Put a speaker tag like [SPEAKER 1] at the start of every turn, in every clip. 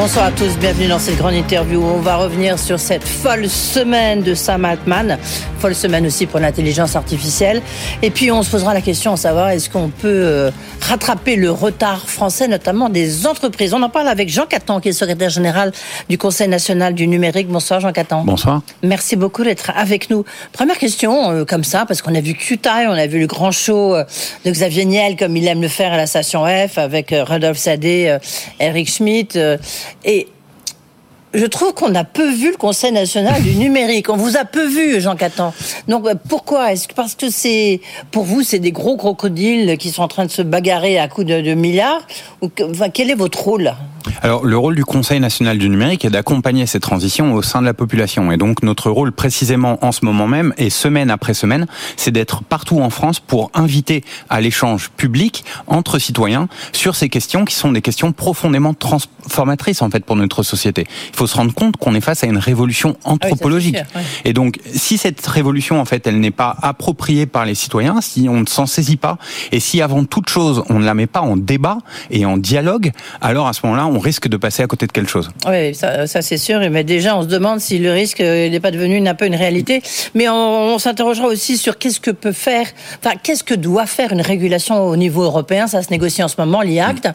[SPEAKER 1] Bonsoir à tous, bienvenue dans cette grande interview. On va revenir sur cette folle semaine de Sam Altman, folle semaine aussi pour l'intelligence artificielle. Et puis on se posera la question à savoir est-ce qu'on peut euh, rattraper le retard français, notamment des entreprises? On en parle avec Jean Catan, qui est secrétaire général du Conseil national du numérique. Bonsoir Jean Catan.
[SPEAKER 2] Bonsoir.
[SPEAKER 1] Merci beaucoup d'être avec nous. Première question, euh, comme ça, parce qu'on a vu QTI, on a vu le grand show euh, de Xavier Niel, comme il aime le faire à la station F, avec Rodolphe Sadé, Eric Schmidt. Et je trouve qu'on a peu vu le Conseil national du numérique. On vous a peu vu, Jean Catan. Donc euh, pourquoi Est-ce que parce que c'est pour vous c'est des gros crocodiles qui sont en train de se bagarrer à coups de, milliards quel est votre rôle?
[SPEAKER 2] Alors, le rôle du Conseil national du numérique est d'accompagner ces transitions au sein de la population. Et donc, notre rôle précisément en ce moment même, et semaine après semaine, c'est d'être partout en France pour inviter à l'échange public entre citoyens sur ces questions qui sont des questions profondément transformatrices, en fait, pour notre société. Il faut se rendre compte qu'on est face à une révolution ah anthropologique. Et donc, si cette révolution, en fait, elle n'est pas appropriée par les citoyens, si on ne s'en saisit pas, et si avant toute chose, on ne la met pas en débat et en dialogue, alors à ce moment-là, on risque de passer à côté de quelque chose.
[SPEAKER 1] Oui, ça, c'est sûr. Mais déjà, on se demande si le risque n'est pas devenu un peu une réalité. Mais on, s'interrogera aussi sur qu'est-ce que peut faire, enfin, qu'est-ce que doit faire une régulation au niveau européen. Ça se négocie en ce moment, l'IACT.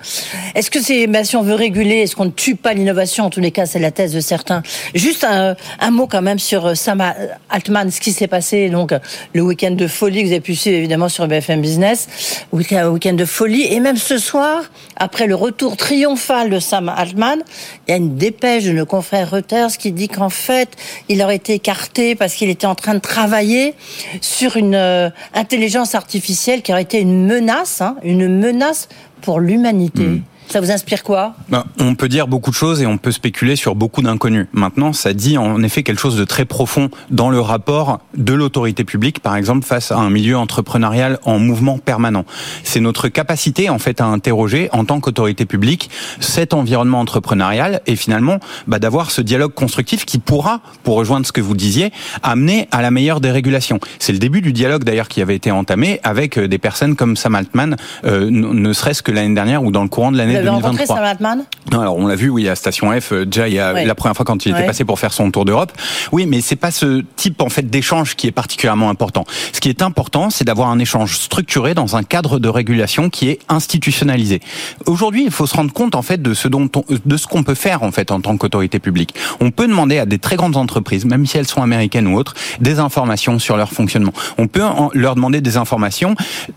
[SPEAKER 1] Est-ce que c'est, ben, si on veut réguler, est-ce qu'on ne tue pas l'innovation? En tous les cas, c'est la thèse de certains. Juste un, mot quand même sur euh, Sam Altman, ce qui s'est passé donc le week-end de folie que vous avez pu suivre évidemment sur BFM Business, week-end de folie, et même ce soir, après le retour triomphal de Sam Altman, il y a une dépêche de nos confrères Reuters qui dit qu'en fait, il aurait été écarté parce qu'il était en train de travailler sur une euh, intelligence artificielle qui aurait été une menace, hein, une menace pour l'humanité. Hmm. Ça vous inspire quoi
[SPEAKER 2] ben, On peut dire beaucoup de choses et on peut spéculer sur beaucoup d'inconnus. Maintenant, ça dit en effet quelque chose de très profond dans le rapport de l'autorité publique, par exemple, face à un milieu entrepreneurial en mouvement permanent. C'est notre capacité, en fait, à interroger, en tant qu'autorité publique, cet environnement entrepreneurial et finalement bah, d'avoir ce dialogue constructif qui pourra, pour rejoindre ce que vous disiez, amener à la meilleure des régulations. C'est le début du dialogue d'ailleurs qui avait été entamé avec euh, des personnes comme Sam Altman, euh, ne serait-ce que l'année dernière ou dans le courant de l'année
[SPEAKER 1] rencontré Sam Altman?
[SPEAKER 2] Alors on l'a vu, oui, à Station F, euh, déjà il y a la première fois quand il était passé pour faire son tour d'Europe. Oui, mais c'est pas ce type en fait d'échange qui est particulièrement important. Ce qui est important, c'est d'avoir un échange structuré dans un cadre de régulation qui est institutionnalisé. Aujourd'hui, il faut se rendre compte en fait de ce dont de ce qu'on peut faire en fait en tant qu'autorité publique. On peut demander à des très grandes entreprises, même si elles sont américaines ou autres, des informations sur leur fonctionnement. On peut leur demander des informations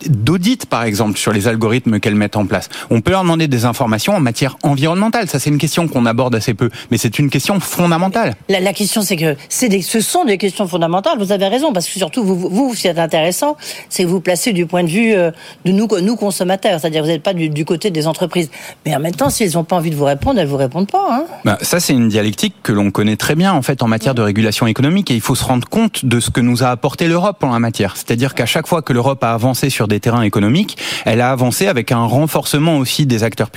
[SPEAKER 2] d'audit par exemple sur les algorithmes qu'elles mettent en place. On peut leur demander des informations en matière environnementale. Ça, c'est une question qu'on aborde assez peu, mais c'est une question fondamentale.
[SPEAKER 1] La, question, c'est que c'est des, ce sont des questions fondamentales. Vous avez raison, parce que surtout, vous, vous, ce qui est intéressant, c'est que vous placez du point de vue euh, de nous, nous consommateurs. C'est-à-dire, vous n'êtes pas du, côté des entreprises. Mais en même temps, si elles n'ont pas envie de vous répondre, elles vous répondent pas. Hein.
[SPEAKER 2] Bah, ça, c'est une dialectique que l'on connaît très bien, en fait, en matière de régulation économique, et il faut se rendre compte de ce que nous a apporté l'Europe en la matière. C'est-à-dire qu'à chaque fois que l'Europe a avancé sur des terrains économiques, elle a avancé avec un renforcement aussi des acteurs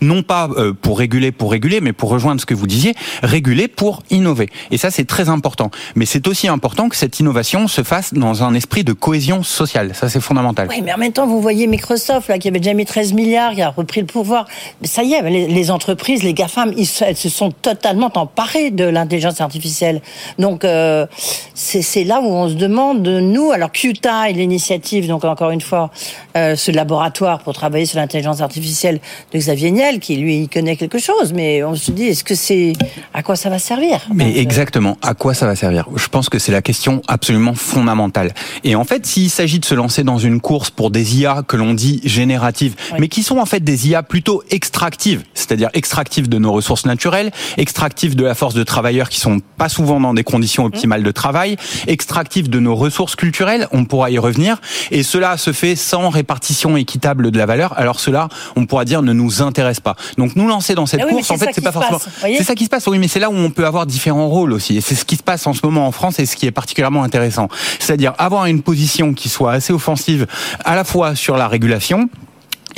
[SPEAKER 2] non pas euh, pour réguler pour réguler, mais pour rejoindre ce que vous disiez, réguler pour innover. Et ça, c'est très important. Mais c'est aussi important que cette innovation se fasse dans un esprit de cohésion sociale. Ça, c'est fondamental.
[SPEAKER 1] Oui, mais en même temps, vous voyez Microsoft, là, qui avait déjà mis 13 milliards, qui a repris le pouvoir. Ça y est, les, entreprises, les GAFAM, ils, elles se sont totalement emparées de l'intelligence artificielle. Donc, euh, c'est là où on se demande, nous, alors QTA et l'initiative, donc encore une fois, euh, ce laboratoire pour travailler sur l'intelligence artificielle de Xavier Niel, qui lui connaît quelque chose, mais on se dit, est-ce que c'est à quoi ça va servir
[SPEAKER 2] Mais exactement, à quoi ça va servir? Je pense que c'est la question absolument fondamentale. Et en fait, s'il s'agit de se lancer dans une course pour des IA que l'on dit génératives, mais qui sont en fait des IA plutôt extractives, c'est-à-dire extractives de nos ressources naturelles, extractives de la force de travailleurs qui sont pas souvent dans des conditions optimales de travail, extractives de nos ressources culturelles, on pourra y revenir, et cela se fait sans répartition équitable de la valeur. Alors cela, on pourra dire, ne nous intéresse pas. Donc nous lancer dans cette
[SPEAKER 1] ah
[SPEAKER 2] course, en fait, c'est pas forcément. C'est ça qui se passe. Oui, mais c'est là où on peut avoir différents rôles aussi. Et c'est ce qui se passe en ce moment en France et ce qui est particulièrement intéressant. C'est-à-dire avoir une position qui soit assez offensive, à la fois sur la régulation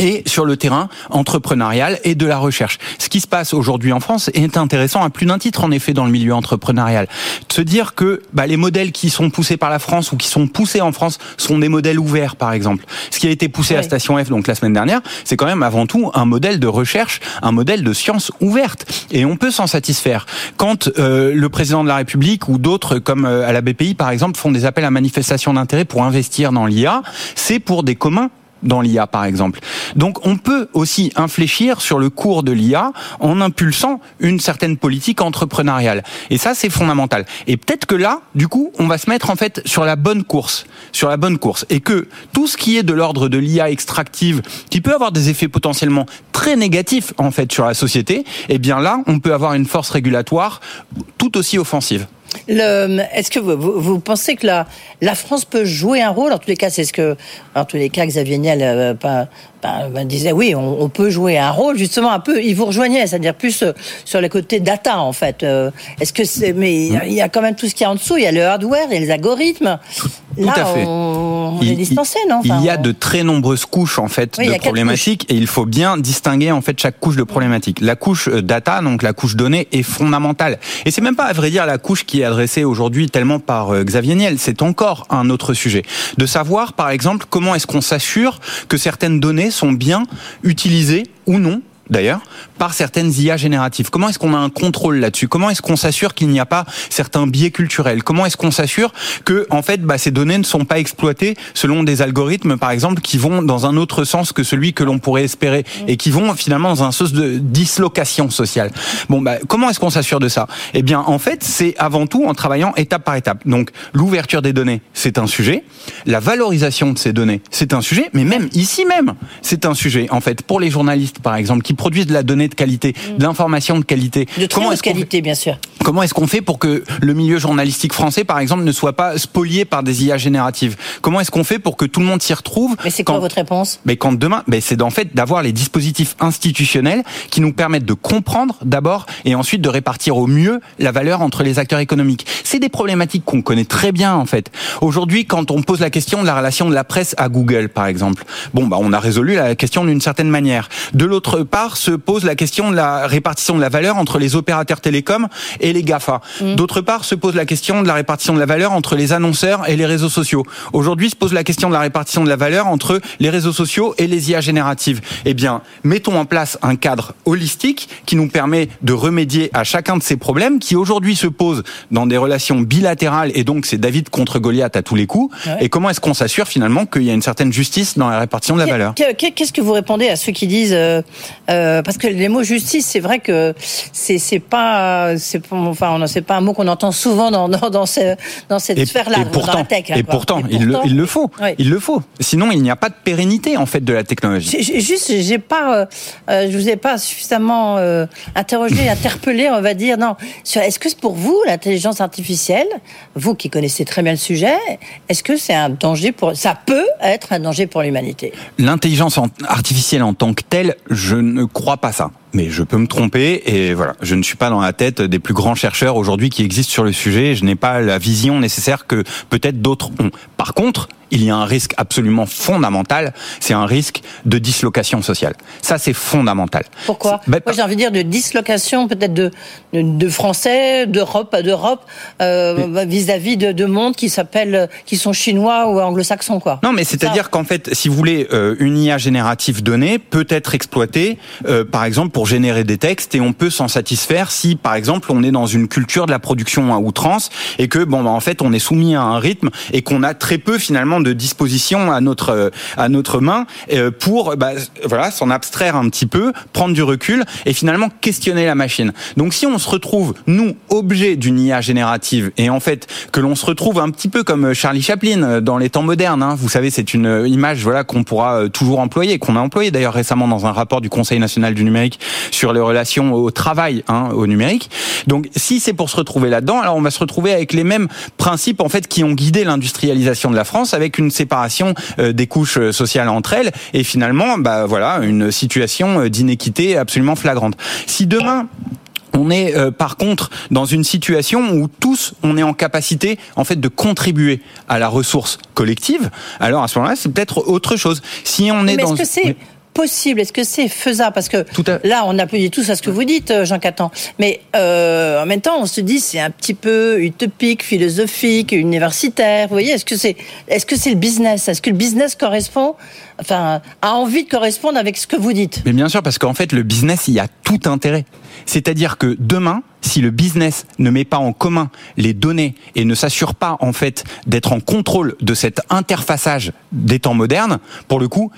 [SPEAKER 2] et sur le terrain entrepreneurial et de la recherche. Ce qui se passe aujourd'hui en France est intéressant à plus d'un titre en effet dans le milieu entrepreneurial. De se dire que bah, les modèles qui sont poussés par la France ou qui sont poussés en France sont des modèles ouverts par exemple. Ce qui a été poussé à Station F donc la semaine dernière, c'est quand même avant tout un modèle de recherche, un modèle de science ouverte et on peut s'en satisfaire. Quand euh, le président de la République ou d'autres comme euh, à la BPI par exemple font des appels à manifestation d'intérêt pour investir dans l'IA, c'est pour des communs dans l'IA par exemple. Donc on peut aussi infléchir sur le cours de l'IA en impulsant une certaine politique entrepreneuriale. Et ça c'est fondamental. Et peut-être que là, du coup, on va se mettre en fait sur la bonne course, sur la bonne course et que tout ce qui est de l'ordre de l'IA extractive qui peut avoir des effets potentiellement très négatifs en fait sur la société, eh bien là, on peut avoir une force régulatoire tout aussi offensive.
[SPEAKER 1] Est-ce que vous, vous, pensez que la, la France peut jouer un rôle? En tous les cas, c'est ce que, en tous les cas, Xavier Niel euh, pas, disait oui, on, peut jouer un rôle justement un peu. Il vous rejoignait, c'est-à-dire plus euh, sur le côté data en fait. Euh, est-ce que c'est Mais il y a quand même tout ce qui est en dessous. Il y a le hardware, il y a les algorithmes.
[SPEAKER 2] À fait.
[SPEAKER 1] On, il, est dispensé, non
[SPEAKER 2] Il y a de très nombreuses couches en fait de problématiques et il faut bien distinguer en fait chaque couche de problématique. La couche data, donc la couche données, est fondamentale. Et c'est même pas à vrai dire la couche qui est adressée aujourd'hui tellement par euh, Xavier Niel. C'est encore un autre sujet. De savoir, par exemple, comment est-ce qu'on s'assure que certaines données sont bien utilisées ou non d'ailleurs, par certaines IA génératives. Comment est-ce qu'on a un contrôle là-dessus? Comment est-ce qu'on s'assure qu'il n'y a pas certains biais culturels? Comment est-ce qu'on s'assure que, en fait, bah, ces données ne sont pas exploitées selon des algorithmes, par exemple, qui vont dans un autre sens que celui que l'on pourrait espérer et qui vont finalement dans un sens de dislocation sociale? Bon, bah, comment est-ce qu'on s'assure de ça? Eh bien, en fait, c'est avant tout en travaillant étape par étape. Donc, l'ouverture des données, c'est un sujet. La valorisation de ces données, c'est un sujet. Mais même ici même, c'est un sujet. En fait, pour les journalistes, par exemple, qui produisent de la donnée de qualité, mm. de l'information de qualité.
[SPEAKER 1] De très haute qualité, bien sûr.
[SPEAKER 2] Comment est-ce qu'on fait pour que le milieu journalistique français, par exemple, ne soit pas spolié par des IA génératives? Comment est-ce qu'on fait pour que tout le monde s'y retrouve
[SPEAKER 1] Mais c'est quoi votre réponse?
[SPEAKER 2] Mais quand demain, mais c'est en fait d'avoir les dispositifs institutionnels qui nous permettent de comprendre d'abord et ensuite de répartir au mieux la valeur entre les acteurs économiques. C'est des problématiques qu'on connaît très bien en fait. Aujourd'hui, quand on pose la question de la relation de la presse à Google, par exemple, bon bah on a résolu la question d'une certaine manière. De l'autre part, se pose la question de la répartition de la valeur entre les opérateurs télécoms et les GAFA. Mm. D'autre part, se pose la question de la répartition de la valeur entre les annonceurs et les réseaux sociaux. Aujourd'hui, se pose la question de la répartition de la valeur entre les réseaux sociaux et les IA génératives. Eh bien, mettons en place un cadre holistique qui nous permet de remédier à chacun de ces problèmes qui aujourd'hui se posent dans des relations bilatérales et donc c'est David contre Goliath à tous les coups. Et comment est-ce qu'on s'assure finalement qu'il y a une certaine justice dans la répartition de la valeur?
[SPEAKER 1] Qu'est-ce que vous répondez à ceux qui disent euh euh, parce que les mots justice, c'est vrai que c'est c'est pas c'est enfin on c'est pas un mot qu'on entend souvent dans dans dans, dans cette sphère-là,
[SPEAKER 2] dans
[SPEAKER 1] la tech.
[SPEAKER 2] et, pourtant, il, le, il le faut, il le faut. Sinon, il n'y a pas de pérennité en fait de la technologie.
[SPEAKER 1] Juste, j'ai pas, euh, euh, je vous ai pas suffisamment interrogé, interpellé, on va dire. Non, est-ce que pour vous l'intelligence artificielle, vous qui connaissez très bien le sujet, est-ce que c'est un danger pour, ça peut être un danger pour l'humanité?
[SPEAKER 2] L'intelligence artificielle en tant que telle, je ne crois pas ça mais je peux me tromper et voilà, je ne suis pas dans la tête des plus grands chercheurs aujourd'hui qui existent sur le sujet. Je n'ai pas la vision nécessaire que peut-être d'autres ont. Par contre, il y a un risque absolument fondamental, c'est un risque de dislocation sociale. Ça, c'est fondamental.
[SPEAKER 1] Pourquoi ben, Moi, j'ai envie de dire de dislocation peut-être de, de, Français, d'Europe d'Europe, euh, vis-à-vis de, de mondes qui s'appellent, qui sont chinois ou anglo-saxons, quoi.
[SPEAKER 2] Non, mais c'est-à-dire qu'en fait, si vous voulez, euh, une IA générative donnée peut être exploitée, euh, par exemple, pour générer des textes, et on peut s'en satisfaire si, par exemple, on est dans une culture de la production à outrance et que, bon, bah, en fait, on est soumis à un rythme et qu'on a très peu finalement de disposition à notre à notre main euh, pour bah, voilà s'en abstraire un petit peu, prendre du recul et finalement questionner la machine. Donc si on se retrouve nous objet d'une IA générative et en fait que l'on se retrouve un petit peu comme Charlie Chaplin euh, dans les temps modernes, hein, vous savez c'est une image voilà qu'on pourra euh, toujours employer, qu'on a employé d'ailleurs récemment dans un rapport du Conseil national du numérique sur les relations au travail hein, au numérique. Donc si c'est pour se retrouver là-dedans, alors on va se retrouver avec les mêmes principes en fait qui ont guidé l'industrialisation de la France avec une séparation euh, des couches euh, sociales entre elles et finalement bah voilà une situation euh, d'inéquité absolument flagrante. Si demain on est par contre dans une situation où tous on est en capacité en fait de contribuer à la ressource collective. Alors à ce moment-là, c'est peut-être autre chose. Si on est,
[SPEAKER 1] Mais
[SPEAKER 2] dans
[SPEAKER 1] est-ce que c'est possible Est-ce que c'est faisable? Parce que là, on applaudit tous à ce que vous dites, euh, Jean Catan. Mais euh, en même temps, on se dit c'est un petit peu utopique, philosophique, universitaire. Vous voyez, est-ce que c'est est-ce que c'est le business? Est-ce que le business correspond Enfin, a envie de correspondre avec ce que vous dites?
[SPEAKER 2] Mais bien sûr, parce qu'en fait, le business, il y a tout intérêt. C'est-à-dire que demain, si le business ne met pas en commun les données et ne s'assure pas en fait d'être en contrôle de cet interfaçage des temps modernes, pour le coup,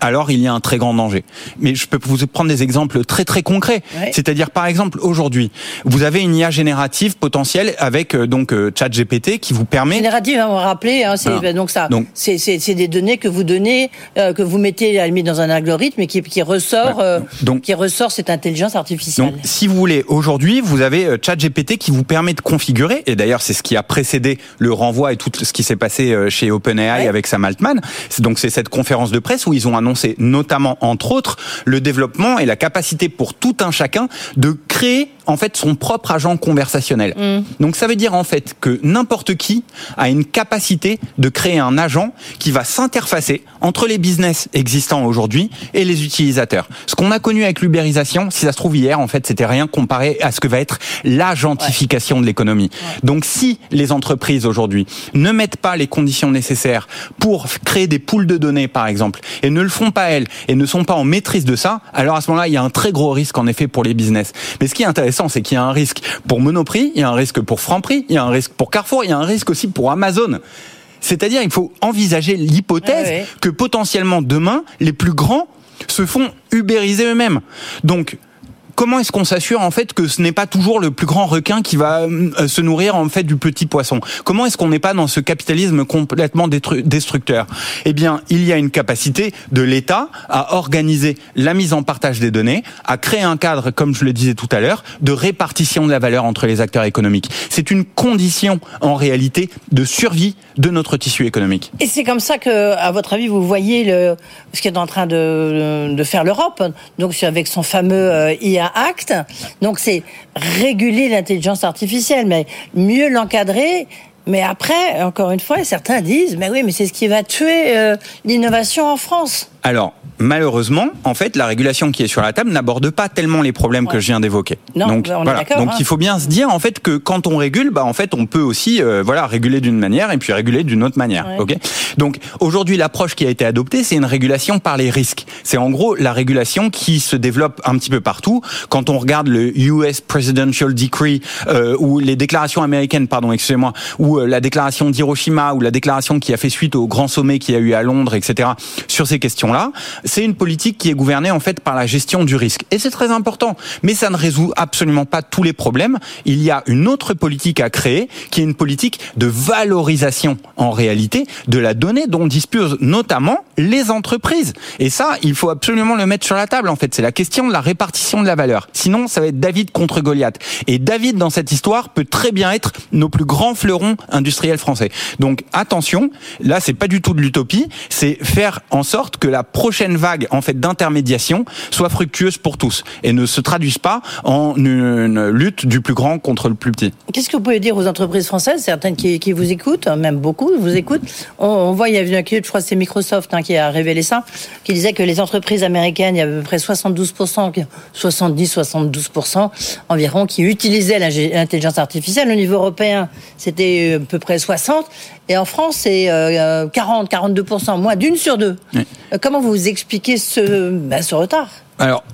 [SPEAKER 2] alors il y a un très grand danger. Mais je peux vous prendre des exemples très très concrets. C'est-à-dire par exemple aujourd'hui, vous avez une IA générative potentielle avec euh, donc euh, ChatGPT qui vous permet
[SPEAKER 1] générative, hein, on va rappeler, hein, c'est donc ça, c'est des données que vous donnez, euh, que vous mettez à la limite dans un algorithme et qui, qui ressort, donc, qui ressort cette intelligence artificielle.
[SPEAKER 2] Donc si vous voulez, aujourd'hui vous avez ChatGPT qui vous permet de configurer, et d'ailleurs c'est ce qui a précédé le renvoi et tout ce qui s'est passé chez OpenAI avec Sam Altman. Donc c'est cette conférence de presse où ils ont annoncé notamment, entre autres, le développement et la capacité pour tout un chacun de créer en fait son propre agent conversationnel. Mm. Donc ça veut dire en fait que n'importe qui a une capacité de créer un agent qui va s'interfacer entre les business existants aujourd'hui et les utilisateurs. Ce qu'on a connu avec l'ubérisation, si ça se trouve hier, en fait, c'était rien comparé à ce que va être l'agentification de l'économie. Donc si les entreprises aujourd'hui ne mettent pas les conditions nécessaires pour créer des poules de données, par exemple, et ne le font pas elles, et ne sont pas en maîtrise de ça, alors à ce moment-là, il y a un très gros risque en effet pour les business. Mais ce qui est intéressant, c'est qu'il y a un risque pour Monoprix, il y a un risque pour Franprix, il y a un risque pour Carrefour, il y a un risque aussi pour Amazon. C'est-à-dire, il faut envisager l'hypothèse que potentiellement demain, les plus grands se font ubériser eux-mêmes. Donc, comment est-ce qu'on s'assure en fait que ce n'est pas toujours le plus grand requin qui va euh, se nourrir en fait du petit poisson? Comment est-ce qu'on n'est pas dans ce capitalisme complètement destructeur? Eh bien, il y a une capacité de l'État à organiser la mise en partage des données, à créer un cadre, comme je le disais tout à l'heure, de répartition de la valeur entre les acteurs économiques. C'est une condition en réalité de survie de notre tissu économique.
[SPEAKER 1] Et c'est comme ça que, à votre avis, vous voyez ce qui est en train de, de faire l'Europe, donc avec son fameux euh, Acte. Donc c'est réguler l'intelligence artificielle, mais mieux l'encadrer. Mais après, encore une fois, certains disent, mais oui, mais c'est ce qui va tuer euh, l'innovation en France.
[SPEAKER 2] Alors, malheureusement, en fait, la régulation qui est sur la table n'aborde pas tellement les problèmes que je viens d'évoquer.
[SPEAKER 1] Donc, voilà.
[SPEAKER 2] Donc,
[SPEAKER 1] hein.
[SPEAKER 2] il faut bien se dire en fait que quand on régule, bah en fait, on peut aussi euh, voilà réguler d'une manière et puis réguler d'une autre manière. Ok? Donc aujourd'hui, l'approche qui a été adoptée, c'est une régulation par les risques. C'est en gros la régulation qui se développe un petit peu partout. Quand on regarde le US Presidential Decree euh, ou les déclarations américaines, pardon, excusez-moi, ou euh, la déclaration d'Hiroshima ou la déclaration qui a fait suite au grand sommet qui a eu à Londres, etc. Sur ces questions-là c'est une politique qui est gouvernée en fait par la gestion du risque. Et c'est très important. Mais ça ne résout absolument pas tous les problèmes. Il y a une autre politique à créer, qui est une politique de valorisation en réalité de la donnée dont disposent notamment les entreprises. Et ça, il faut absolument le mettre sur la table en fait. C'est la question de la répartition de la valeur. Sinon, ça va être David contre Goliath. Et David dans cette histoire peut très bien être nos plus grands fleurons industriels français. Donc attention, là c'est pas du tout de l'utopie, c'est faire en sorte que la prochaine vague en fait d'intermédiation soit fructueuse pour tous et ne se traduise pas en une lutte du plus grand contre le plus petit.
[SPEAKER 1] Qu'est-ce que vous pouvez dire aux entreprises françaises, certaines qui, vous écoutent, même beaucoup vous écoutent? On, voit, il y a une je crois c'est Microsoft hein, qui a révélé ça, qui disait que les entreprises américaines, il y a à peu près 72%, 70-72% environ, qui utilisaient l'intelligence artificielle. Au niveau européen, c'était euh, à peu près 60. Et en France, c'est 40, euh, 42%, moins d'une sur deux. Euh, comment vous expliquez ce, ben, ce retard?
[SPEAKER 2] Alors,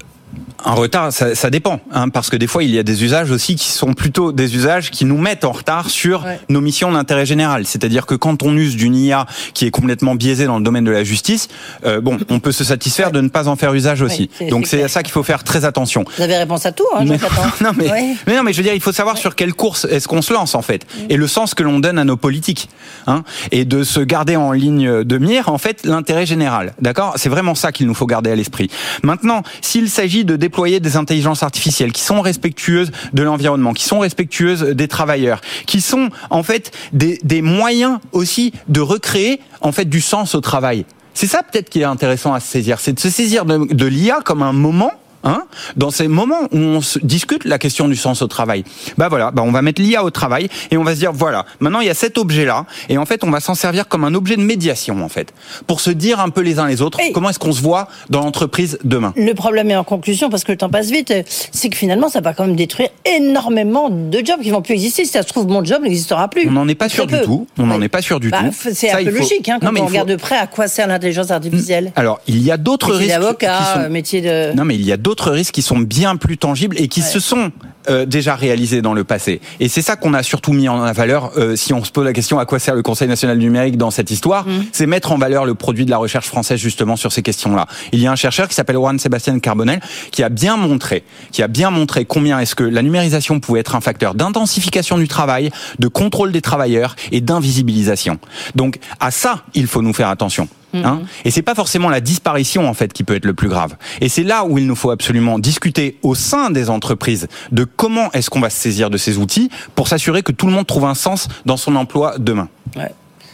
[SPEAKER 2] un retard, ça, ça dépend, hein, parce que des fois il y a des usages aussi qui sont plutôt des usages qui nous mettent en retard sur nos missions d'intérêt général. C'est-à-dire que quand on use d'une IA qui est complètement biaisée dans le domaine de la justice, euh, bon, on peut se satisfaire de ne pas en faire usage aussi. Donc c'est à ça qu'il faut faire très attention.
[SPEAKER 1] Vous avez réponse à tout, hein,
[SPEAKER 2] mais, non, mais, mais, non, mais je veux dire, il faut savoir sur quelle course est-ce qu'on se lance en fait, mm. et le sens que l'on donne à nos politiques, hein, et de se garder en ligne de mire en fait l'intérêt général. D'accord? C'est vraiment ça qu'il nous faut garder à l'esprit. Maintenant, s'il s'agit de déployer des intelligences artificielles qui sont respectueuses de l'environnement, qui sont respectueuses des travailleurs, qui sont en fait des, des moyens aussi de recréer en fait du sens au travail. C'est ça peut-être qui est intéressant à se saisir, c'est de se saisir de, de l'IA comme un moment Hein, dans ces moments où on se discute la question du sens au travail, bah voilà, bah on va mettre l'IA au travail et on va se dire voilà, maintenant il y a cet objet là et en fait on va s'en servir comme un objet de médiation en fait pour se dire un peu les uns les autres comment est-ce qu'on se voit dans l'entreprise demain?
[SPEAKER 1] Le problème est en conclusion parce que le temps passe vite, c'est que finalement ça va quand même détruire énormément de jobs qui vont plus exister. Si ça se trouve mon job n'existera plus.
[SPEAKER 2] On n'en est pas sûr du tout. On n'en est pas sûr du bah, tout.
[SPEAKER 1] C'est un peu logique hein, quand on regarde de près à quoi sert l'intelligence artificielle.
[SPEAKER 2] Alors il y a d'autres risques.
[SPEAKER 1] D'avocat, métier de.
[SPEAKER 2] Non mais il y a d'autres risques qui sont bien plus tangibles et qui se sont euh, déjà réalisés dans le passé. Et c'est ça qu'on a surtout mis en valeur euh, si on se pose la question à quoi sert le Conseil national du numérique dans cette histoire, mmh. c'est mettre en valeur le produit de la recherche française justement sur ces questions-là. Il y a un chercheur qui s'appelle Juan Sébastien Carbonel qui a bien montré, qui a bien montré combien est-ce que la numérisation pouvait être un facteur d'intensification du travail, de contrôle des travailleurs et d'invisibilisation. Donc à ça, il faut nous faire attention. Hein mhm. et c'est pas forcément la disparition en fait qui peut être le plus grave. Et c'est là où il nous faut absolument discuter au sein des entreprises de comment est-ce qu'on va se saisir de ces outils pour s'assurer que tout le monde trouve un sens dans son emploi demain.
[SPEAKER 1] Ouais.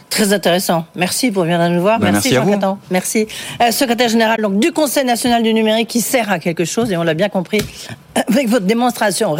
[SPEAKER 1] Très intéressant. Merci pour venir nous voir.
[SPEAKER 2] Ben, merci, Jean
[SPEAKER 1] Catan. Merci. Euh, secrétaire général donc, du Conseil national du numérique qui sert à quelque chose et on l'a bien compris avec votre démonstration.